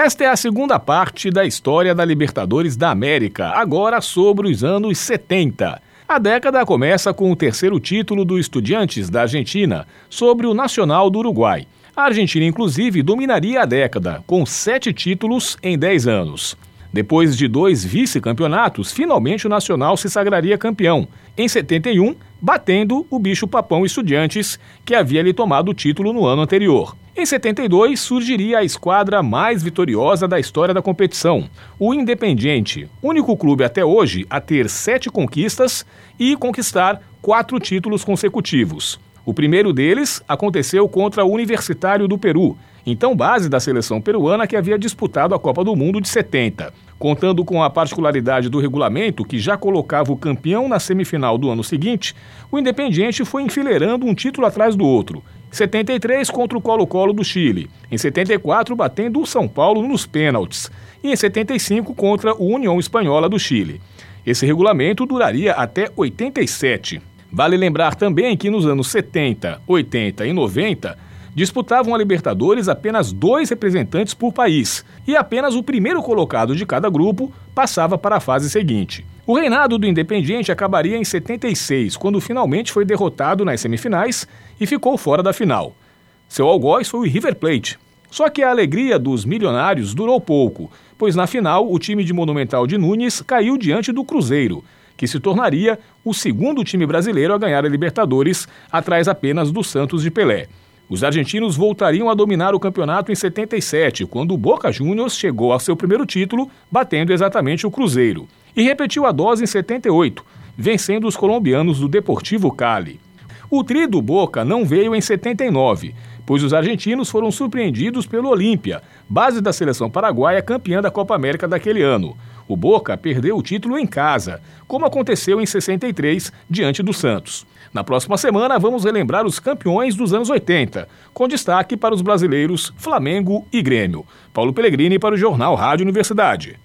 Esta é a segunda parte da história da Libertadores da América, agora sobre os anos 70. A década começa com o terceiro título do Estudiantes da Argentina sobre o Nacional do Uruguai. A Argentina, inclusive, dominaria a década, com sete títulos em dez anos. Depois de dois vice-campeonatos, finalmente o Nacional se sagraria campeão, em 71, batendo o bicho-papão Estudiantes, que havia lhe tomado o título no ano anterior. Em 72, surgiria a esquadra mais vitoriosa da história da competição, o Independiente, único clube até hoje a ter sete conquistas e conquistar quatro títulos consecutivos. O primeiro deles aconteceu contra o Universitário do Peru, então base da seleção peruana que havia disputado a Copa do Mundo de 70. Contando com a particularidade do regulamento, que já colocava o campeão na semifinal do ano seguinte, o Independiente foi enfileirando um título atrás do outro. 73 contra o Colo-Colo do Chile, em 74 batendo o São Paulo nos pênaltis e em 75 contra o União Espanhola do Chile. Esse regulamento duraria até 87. Vale lembrar também que nos anos 70, 80 e 90 disputavam a Libertadores apenas dois representantes por país e apenas o primeiro colocado de cada grupo passava para a fase seguinte. O reinado do Independiente acabaria em 76, quando finalmente foi derrotado nas semifinais e ficou fora da final. Seu algoz foi o River Plate. Só que a alegria dos milionários durou pouco, pois na final o time de Monumental de Nunes caiu diante do Cruzeiro, que se tornaria o segundo time brasileiro a ganhar a Libertadores, atrás apenas do Santos de Pelé. Os argentinos voltariam a dominar o campeonato em 77, quando o Boca Juniors chegou ao seu primeiro título, batendo exatamente o Cruzeiro. E repetiu a dose em 78, vencendo os colombianos do Deportivo Cali. O tri do Boca não veio em 79, pois os argentinos foram surpreendidos pelo Olímpia, base da seleção paraguaia campeã da Copa América daquele ano. O Boca perdeu o título em casa, como aconteceu em 63 diante do Santos. Na próxima semana vamos relembrar os campeões dos anos 80, com destaque para os brasileiros Flamengo e Grêmio. Paulo Pellegrini para o Jornal Rádio Universidade.